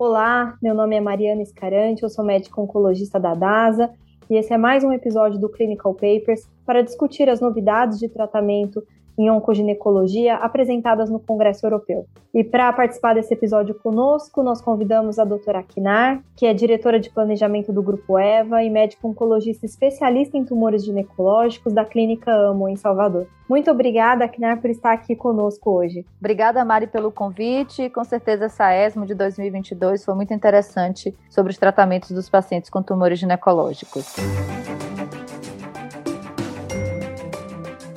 Olá, meu nome é Mariana Escarante, eu sou médica oncologista da DASA e esse é mais um episódio do Clinical Papers para discutir as novidades de tratamento em oncoginecologia apresentadas no Congresso Europeu. E para participar desse episódio conosco, nós convidamos a doutora Kinar, que é diretora de planejamento do Grupo EVA e médica oncologista especialista em tumores ginecológicos da Clínica AMO, em Salvador. Muito obrigada, Kinar, por estar aqui conosco hoje. Obrigada, Mari, pelo convite. Com certeza, essa ESMO de 2022 foi muito interessante sobre os tratamentos dos pacientes com tumores ginecológicos.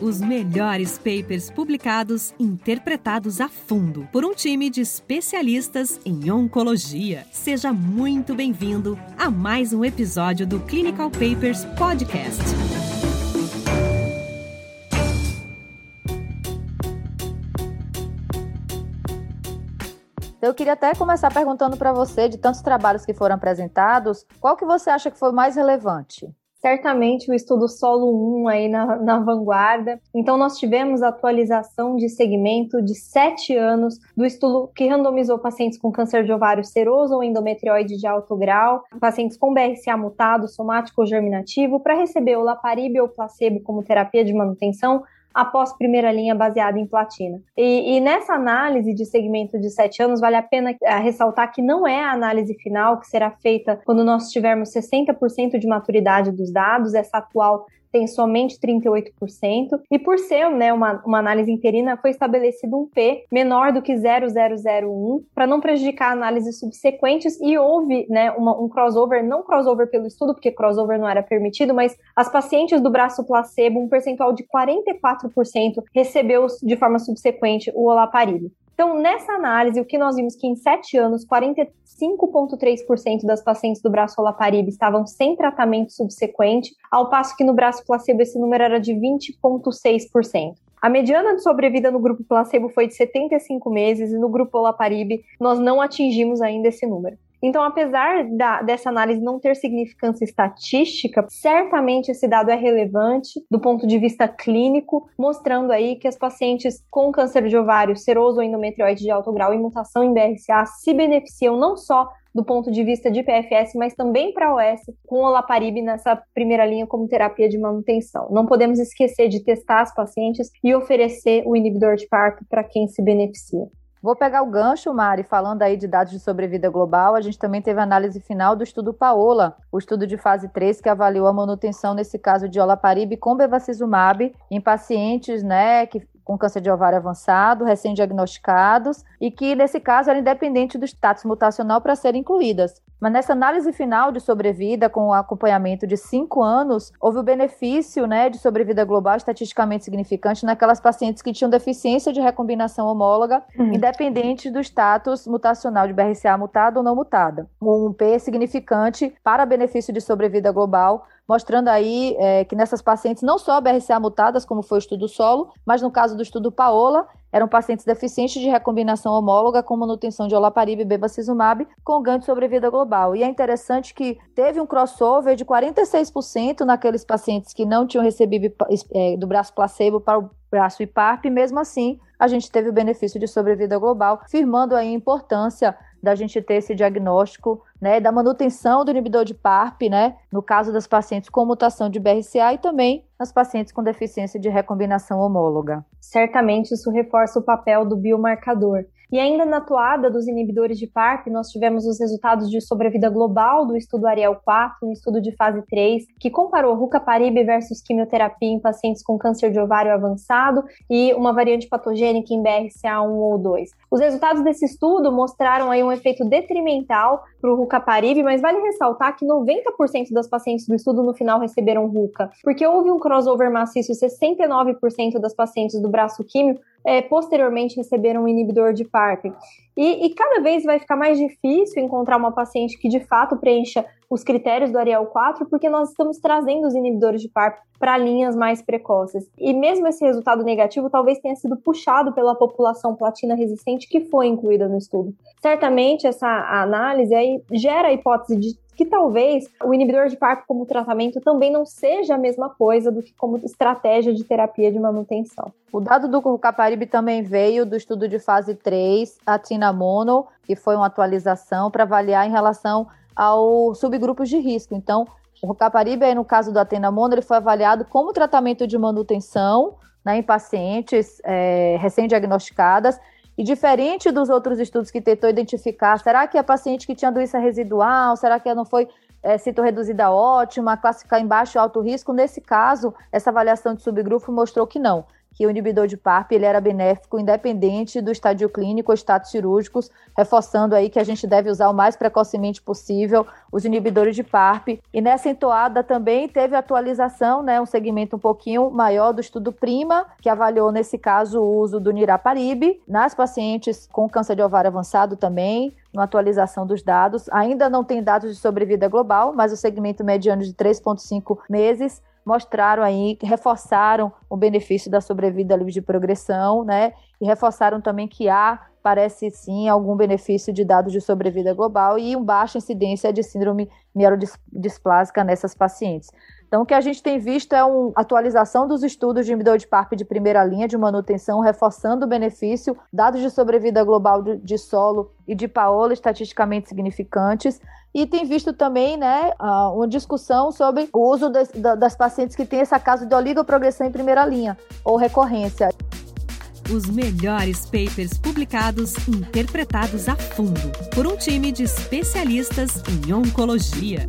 Os melhores papers publicados, interpretados a fundo por um time de especialistas em oncologia. Seja muito bem-vindo a mais um episódio do Clinical Papers Podcast. Eu queria até começar perguntando para você, de tantos trabalhos que foram apresentados, qual que você acha que foi mais relevante? Certamente o estudo solo 1 aí na, na vanguarda. Então, nós tivemos atualização de segmento de sete anos do estudo que randomizou pacientes com câncer de ovário seroso ou endometrioide de alto grau, pacientes com BRCA mutado, somático ou germinativo, para receber o laparib ou placebo como terapia de manutenção após primeira linha baseada em platina. E, e, nessa análise de segmento de sete anos, vale a pena eh, ressaltar que não é a análise final que será feita quando nós tivermos 60% de maturidade dos dados, essa atual tem somente 38%, e por ser né, uma, uma análise interina, foi estabelecido um P menor do que 0,001 para não prejudicar análises subsequentes e houve né, uma, um crossover, não crossover pelo estudo, porque crossover não era permitido, mas as pacientes do braço placebo, um percentual de 44% recebeu de forma subsequente o olaparib. Então, nessa análise, o que nós vimos que em sete anos, 45,3% das pacientes do braço olaparib estavam sem tratamento subsequente, ao passo que no braço placebo esse número era de 20,6%. A mediana de sobrevida no grupo placebo foi de 75 meses e no grupo olaparib nós não atingimos ainda esse número. Então, apesar da, dessa análise não ter significância estatística, certamente esse dado é relevante do ponto de vista clínico, mostrando aí que as pacientes com câncer de ovário, seroso ou endometrioide de alto grau e mutação em BRCA se beneficiam não só do ponto de vista de PFS, mas também para OS, com olaparib nessa primeira linha como terapia de manutenção. Não podemos esquecer de testar as pacientes e oferecer o inibidor de PARP para quem se beneficia. Vou pegar o gancho, Mari, falando aí de dados de sobrevida global. A gente também teve a análise final do estudo Paola, o estudo de fase 3, que avaliou a manutenção, nesse caso de olaparib com bevacizumab, em pacientes né, que com câncer de ovário avançado, recém-diagnosticados, e que, nesse caso, era independente do status mutacional para serem incluídas. Mas nessa análise final de sobrevida, com o acompanhamento de cinco anos, houve o benefício né, de sobrevida global estatisticamente significante naquelas pacientes que tinham deficiência de recombinação homóloga, uhum. independente do status mutacional de BRCA mutado ou não mutada. Um P significante para benefício de sobrevida global mostrando aí é, que nessas pacientes, não só BRCA mutadas, como foi o estudo solo, mas no caso do estudo Paola, eram pacientes deficientes de recombinação homóloga com manutenção de olaparib e bevacizumab com ganho de sobrevida global. E é interessante que teve um crossover de 46% naqueles pacientes que não tinham recebido é, do braço placebo para o braço IPARP, mesmo assim a gente teve o benefício de sobrevida global, firmando aí a importância da gente ter esse diagnóstico, né, da manutenção do inibidor de PARP, né, no caso das pacientes com mutação de BRCA e também nas pacientes com deficiência de recombinação homóloga. Certamente isso reforça o papel do biomarcador. E ainda na toada dos inibidores de PARP, nós tivemos os resultados de sobrevida global do estudo Ariel 4, um estudo de fase 3, que comparou rucaparib versus quimioterapia em pacientes com câncer de ovário avançado e uma variante patogênica em BRCA1 ou 2. Os resultados desse estudo mostraram aí um efeito detrimental para o rucaparib, mas vale ressaltar que 90% das pacientes do estudo no final receberam ruca, porque houve um crossover maciço, 69% das pacientes do braço químio é, posteriormente receberam um inibidor de PARP. E, e, cada vez vai ficar mais difícil encontrar uma paciente que de fato preencha os critérios do Ariel 4, porque nós estamos trazendo os inibidores de PARP para linhas mais precoces. E mesmo esse resultado negativo talvez tenha sido puxado pela população platina resistente que foi incluída no estudo. Certamente essa análise aí gera a hipótese de que talvez o inibidor de PARP como tratamento também não seja a mesma coisa do que como estratégia de terapia de manutenção. O dado do Rucaparib também veio do estudo de fase 3, a Atenamono, que foi uma atualização para avaliar em relação aos subgrupos de risco. Então, o Rocaparibe, aí, no caso do Atenamono, ele foi avaliado como tratamento de manutenção né, em pacientes é, recém-diagnosticadas e diferente dos outros estudos que tentou identificar, será que a paciente que tinha doença residual, será que ela não foi é, reduzida ótima, classificar em baixo alto risco? Nesse caso, essa avaliação de subgrupo mostrou que não que o inibidor de PARP ele era benéfico independente do estádio clínico ou status cirúrgicos, reforçando aí que a gente deve usar o mais precocemente possível os inibidores de PARP. E nessa entoada também teve atualização, né, um segmento um pouquinho maior do estudo PRIMA, que avaliou nesse caso o uso do niraparib nas pacientes com câncer de ovário avançado também, uma atualização dos dados. Ainda não tem dados de sobrevida global, mas o segmento mediano de 3,5 meses mostraram aí, reforçaram o benefício da sobrevida livre de progressão, né? E reforçaram também que há, parece sim, algum benefício de dados de sobrevida global e uma baixa incidência de síndrome mielodisplásica nessas pacientes. Então, o que a gente tem visto é uma atualização dos estudos de inibidor de PARP de primeira linha de manutenção, reforçando o benefício, dados de sobrevida global de, solo e de paola estatisticamente significantes, e tem visto também né, uma discussão sobre o uso das, das pacientes que têm esse caso de oligoprogressão em primeira linha ou recorrência. Os melhores papers publicados interpretados a fundo por um time de especialistas em oncologia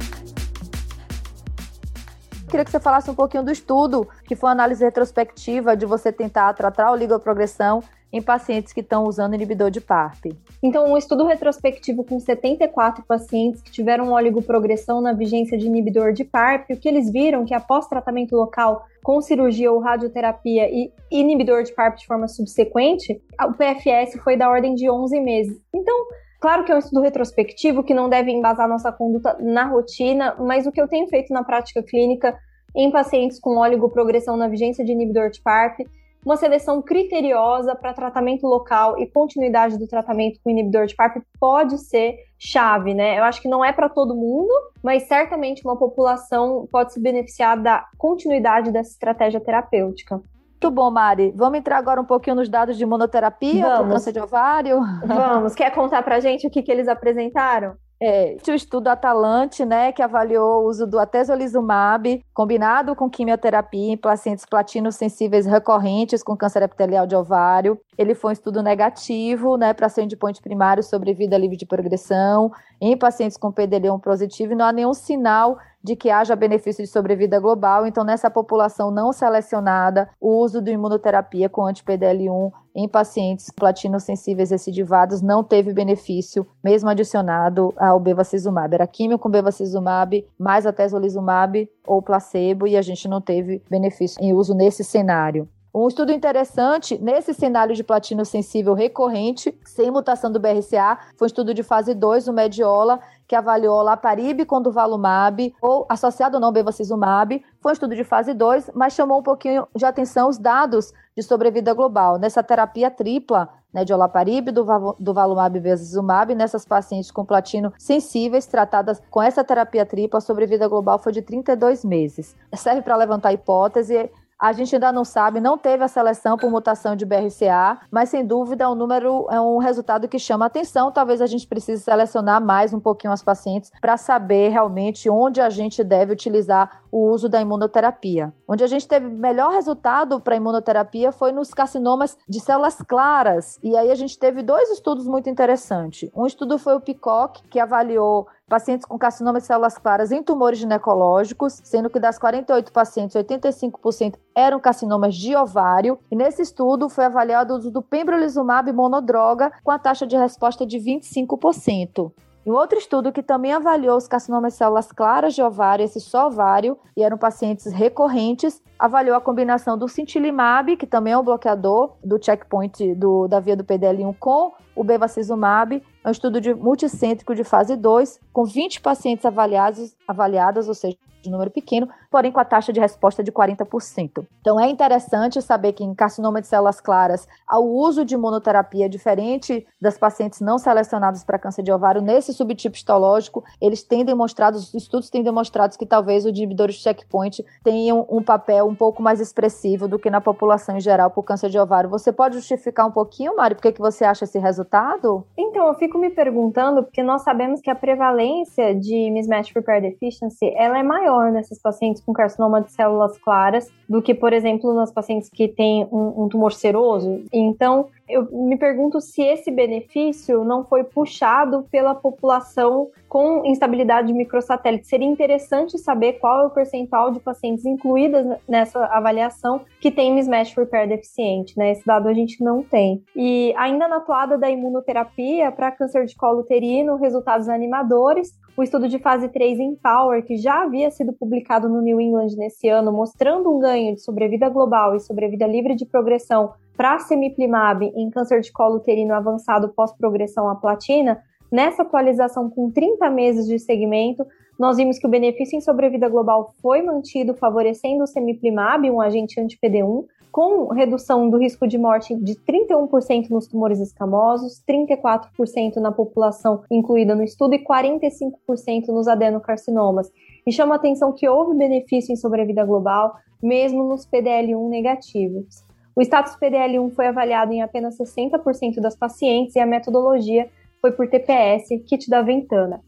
queria que você falasse um pouquinho do estudo, que foi uma análise retrospectiva de você tentar tratar a oligoprogressão em pacientes que estão usando inibidor de PARP. Então, um estudo retrospectivo com 74 pacientes que tiveram oligoprogressão na vigência de inibidor de PARP, o que eles viram que após tratamento local com cirurgia ou radioterapia e inibidor de PARP de forma subsequente, o PFS foi da ordem de 11 meses. Então, Claro que é um estudo retrospectivo que não deve embasar nossa conduta na rotina, mas o que eu tenho feito na prática clínica em pacientes com oligoprogressão na vigência de inibidor de PARP uma seleção criteriosa para tratamento local e continuidade do tratamento com inibidor de PARP pode ser chave, né? Eu acho que não é para todo mundo, mas certamente uma população pode se beneficiar da continuidade dessa estratégia terapêutica. Muito bom, Mari. Vamos entrar agora um pouquinho nos dados de imunoterapia para câncer de ovário? Vamos. Quer contar para gente o que, que eles apresentaram? É, o estudo Atalante, né, que avaliou o uso do atezolizumab combinado com quimioterapia em pacientes platinos sensíveis recorrentes com câncer epitelial de ovário. Ele foi um estudo negativo, né, para ser endpoint primário sobre vida livre de progressão em pacientes com PDL1 positivo e não há nenhum sinal de que haja benefício de sobrevida global. Então, nessa população não selecionada, o uso de imunoterapia com anti-PDL1 em pacientes platino-sensíveis recidivados não teve benefício, mesmo adicionado ao bevacizumab. Era químio com bevacizumab, mais atezolizumab ou placebo, e a gente não teve benefício em uso nesse cenário. Um estudo interessante nesse cenário de platino sensível recorrente, sem mutação do BRCA, foi um estudo de fase 2, o Mediola, que avaliou laparib com duvalumab, ou associado ou não bevacizumab. Foi um estudo de fase 2, mas chamou um pouquinho de atenção os dados de sobrevida global. Nessa terapia tripla, né, de olaparib, duvalumab e bevacizumab, nessas pacientes com platino sensíveis tratadas com essa terapia tripla, a sobrevida global foi de 32 meses. Serve para levantar a hipótese a gente ainda não sabe, não teve a seleção por mutação de BRCA, mas sem dúvida é um número, é um resultado que chama atenção. Talvez a gente precise selecionar mais um pouquinho as pacientes para saber realmente onde a gente deve utilizar o uso da imunoterapia. Onde a gente teve melhor resultado para imunoterapia foi nos carcinomas de células claras. E aí a gente teve dois estudos muito interessantes. Um estudo foi o PICOC, que avaliou pacientes com carcinoma de células claras em tumores ginecológicos, sendo que das 48 pacientes, 85% eram carcinomas de ovário. E nesse estudo foi avaliado o uso do pembrolizumab monodroga com a taxa de resposta de 25%. E um outro estudo que também avaliou os carcinomas de células claras de ovário, esse só ovário, e eram pacientes recorrentes, avaliou a combinação do cintilimab, que também é um bloqueador do checkpoint do, da via do PDL1 com o bevacizumab, é um estudo de multicêntrico de fase 2, com 20 pacientes avaliados, avaliadas, ou seja, de número pequeno, porém com a taxa de resposta de 40%. Então é interessante saber que em carcinoma de células claras, o uso de imunoterapia diferente das pacientes não selecionadas para câncer de ovário nesse subtipo histológico, eles têm demonstrado, os estudos têm demonstrado que talvez os inibidores de checkpoint tenham um papel um pouco mais expressivo do que na população em geral por câncer de ovário. Você pode justificar um pouquinho, Mari, por que, que você acha esse resultado? Então, eu fico me perguntando, porque nós sabemos que a prevalência de mismatch repair deficiency, ela é maior nesses pacientes com carcinoma de células claras do que, por exemplo, nas pacientes que têm um, um tumor seroso. Então, eu me pergunto se esse benefício não foi puxado pela população com instabilidade de microsatélite. Seria interessante saber qual é o percentual de pacientes incluídas nessa avaliação que tem mismatch repair deficiente, né? Esse dado a gente não tem. E ainda na toada da imunoterapia para câncer de colo uterino, resultados animadores. O estudo de fase 3 em Power, que já havia sido publicado no New England nesse ano, mostrando um ganho de sobrevida global e sobrevida livre de progressão para semiplimab em câncer de colo uterino avançado pós-progressão à platina, nessa atualização com 30 meses de segmento, nós vimos que o benefício em sobrevida global foi mantido, favorecendo o semiplimab, um agente anti-PD1, com redução do risco de morte de 31% nos tumores escamosos, 34% na população incluída no estudo e 45% nos adenocarcinomas. E chama a atenção que houve benefício em sobrevida global, mesmo nos PDL1 negativos. O status PDL1 foi avaliado em apenas 60% das pacientes e a metodologia foi por TPS, kit da Ventana.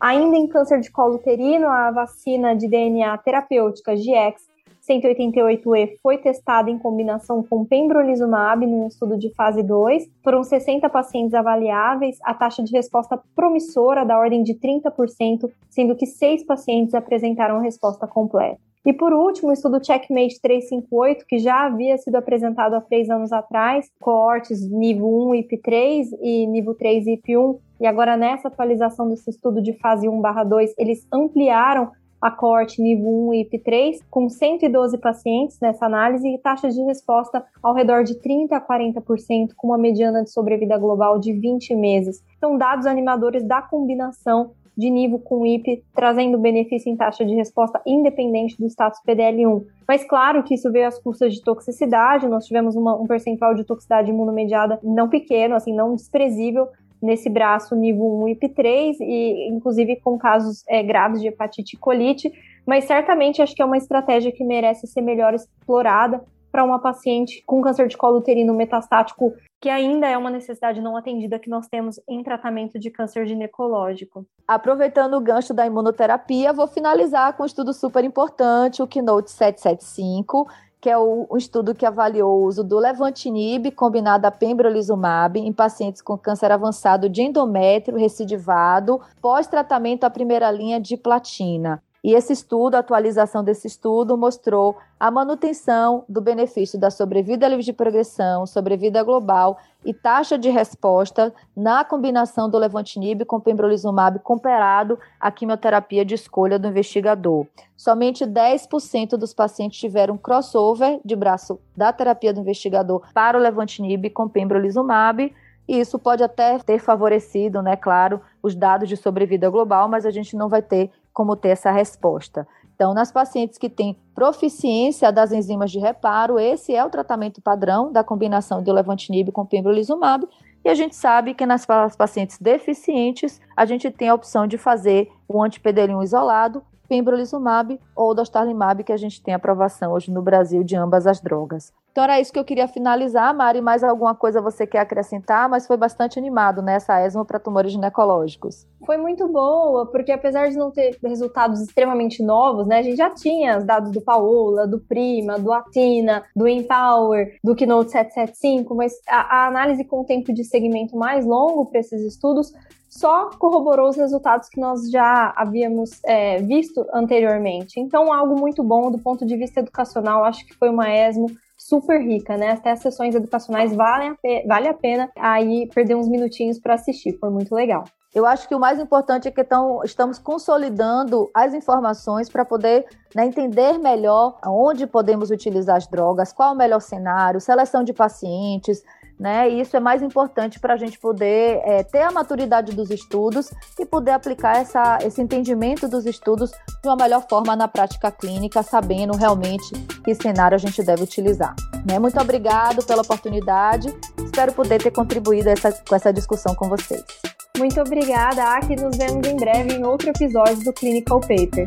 Ainda em câncer de colo uterino, a vacina de DNA terapêutica GX 188E foi testada em combinação com pembrolizumab num estudo de fase 2. Foram 60 pacientes avaliáveis, a taxa de resposta promissora da ordem de 30%, sendo que seis pacientes apresentaram resposta completa. E por último, o estudo Checkmate 358, que já havia sido apresentado há três anos atrás, coortes nível 1 IP3 e nível 3 IP1, e agora nessa atualização desse estudo de fase 1/2, eles ampliaram a coorte nível 1 e IP3, com 112 pacientes nessa análise e taxas de resposta ao redor de 30 a 40%, com uma mediana de sobrevida global de 20 meses. Então, dados animadores da combinação de nível com IP, trazendo benefício em taxa de resposta independente do status PDL1. Mas claro que isso veio às custas de toxicidade, nós tivemos uma, um percentual de toxicidade imunomediada não pequeno, assim, não desprezível, nesse braço nível 1 IP3 e inclusive com casos é, graves de hepatite e colite, mas certamente acho que é uma estratégia que merece ser melhor explorada para uma paciente com câncer de colo uterino metastático que ainda é uma necessidade não atendida que nós temos em tratamento de câncer ginecológico. Aproveitando o gancho da imunoterapia, vou finalizar com um estudo super importante, o Keynote 775, que é o, um estudo que avaliou o uso do levantinib combinado a pembrolizumab em pacientes com câncer avançado de endométrio recidivado, pós-tratamento à primeira linha de platina. E esse estudo, a atualização desse estudo, mostrou a manutenção do benefício da sobrevida livre de progressão, sobrevida global e taxa de resposta na combinação do levantinib com pembrolizumab comparado à quimioterapia de escolha do investigador. Somente 10% dos pacientes tiveram crossover de braço da terapia do investigador para o levantinib com pembrolizumab, e isso pode até ter favorecido, né, claro, os dados de sobrevida global, mas a gente não vai ter como ter essa resposta. Então, nas pacientes que têm proficiência das enzimas de reparo, esse é o tratamento padrão da combinação de levantinib com pembrolizumab, e a gente sabe que nas pacientes deficientes, a gente tem a opção de fazer o anti-PD1 isolado, pembrolizumab ou dostarlimab, que a gente tem aprovação hoje no Brasil de ambas as drogas. Então era isso que eu queria finalizar, Mari. Mais alguma coisa você quer acrescentar? Mas foi bastante animado, né? Essa ESMO para tumores ginecológicos. Foi muito boa, porque apesar de não ter resultados extremamente novos, né? A gente já tinha os dados do Paola, do Prima, do Atina, do Empower, do Keynote 775, mas a, a análise com tempo de segmento mais longo para esses estudos só corroborou os resultados que nós já havíamos é, visto anteriormente. Então, algo muito bom do ponto de vista educacional, acho que foi uma ESMO super rica, né? Até as sessões educacionais valem a vale a pena aí perder uns minutinhos para assistir, foi muito legal. Eu acho que o mais importante é que tão, estamos consolidando as informações para poder né, entender melhor onde podemos utilizar as drogas, qual o melhor cenário, seleção de pacientes, né? E isso é mais importante para a gente poder é, ter a maturidade dos estudos e poder aplicar essa, esse entendimento dos estudos de uma melhor forma na prática clínica, sabendo realmente que cenário a gente deve utilizar. Né? Muito obrigado pela oportunidade. Espero poder ter contribuído essa, com essa discussão com vocês. Muito obrigada, Aki. Nos vemos em breve em outro episódio do Clinical Paper.